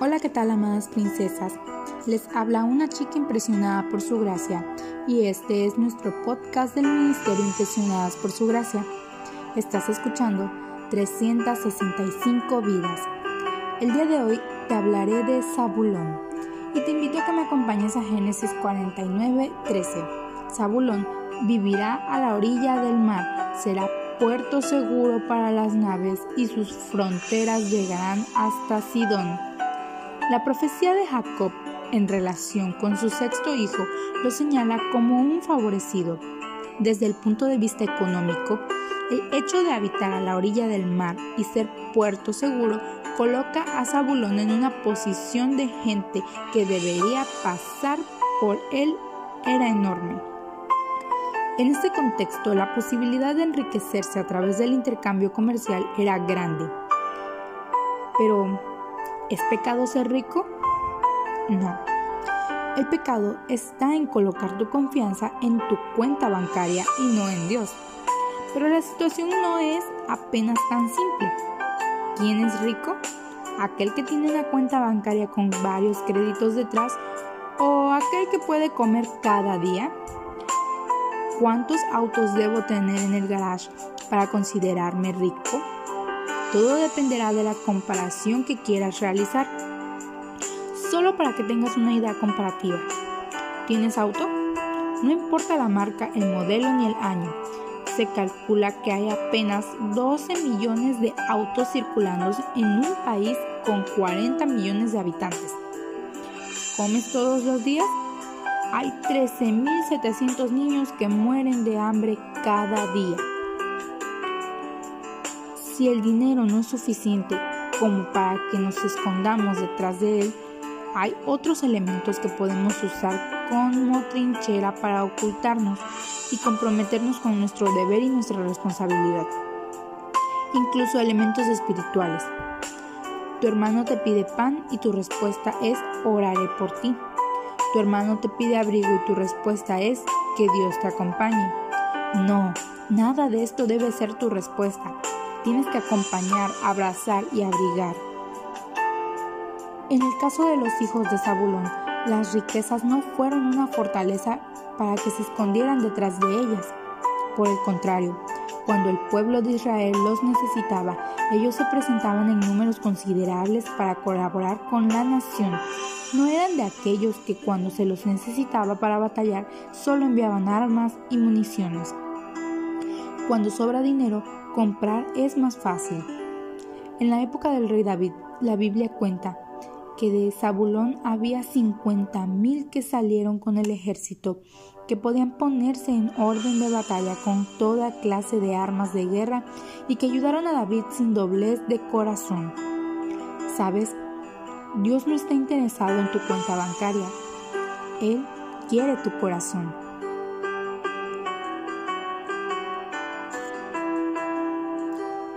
Hola, ¿qué tal, amadas princesas? Les habla una chica impresionada por su gracia y este es nuestro podcast del Ministerio Impresionadas por su gracia. Estás escuchando 365 vidas. El día de hoy te hablaré de Zabulón y te invito a que me acompañes a Génesis 49, 13. Zabulón vivirá a la orilla del mar, será puerto seguro para las naves y sus fronteras llegarán hasta Sidón. La profecía de Jacob en relación con su sexto hijo lo señala como un favorecido. Desde el punto de vista económico, el hecho de habitar a la orilla del mar y ser puerto seguro coloca a Zabulón en una posición de gente que debería pasar por él era enorme. En este contexto, la posibilidad de enriquecerse a través del intercambio comercial era grande. Pero, ¿es pecado ser rico? No. El pecado está en colocar tu confianza en tu cuenta bancaria y no en Dios. Pero la situación no es apenas tan simple. ¿Quién es rico? ¿Aquel que tiene una cuenta bancaria con varios créditos detrás o aquel que puede comer cada día? ¿Cuántos autos debo tener en el garage para considerarme rico? Todo dependerá de la comparación que quieras realizar. Solo para que tengas una idea comparativa. ¿Tienes auto? No importa la marca, el modelo ni el año. Se calcula que hay apenas 12 millones de autos circulando en un país con 40 millones de habitantes. ¿Comes todos los días? hay 13.700 niños que mueren de hambre cada día. Si el dinero no es suficiente como para que nos escondamos detrás de él, hay otros elementos que podemos usar como trinchera para ocultarnos y comprometernos con nuestro deber y nuestra responsabilidad. Incluso elementos espirituales. Tu hermano te pide pan y tu respuesta es oraré por ti. Tu hermano te pide abrigo y tu respuesta es que Dios te acompañe. No, nada de esto debe ser tu respuesta. Tienes que acompañar, abrazar y abrigar. En el caso de los hijos de Zabulón, las riquezas no fueron una fortaleza para que se escondieran detrás de ellas. Por el contrario, cuando el pueblo de Israel los necesitaba, ellos se presentaban en números considerables para colaborar con la nación no eran de aquellos que cuando se los necesitaba para batallar solo enviaban armas y municiones. Cuando sobra dinero, comprar es más fácil. En la época del rey David, la Biblia cuenta que de Zabulón había 50.000 que salieron con el ejército, que podían ponerse en orden de batalla con toda clase de armas de guerra y que ayudaron a David sin doblez de corazón. ¿Sabes? Dios no está interesado en tu cuenta bancaria. Él quiere tu corazón.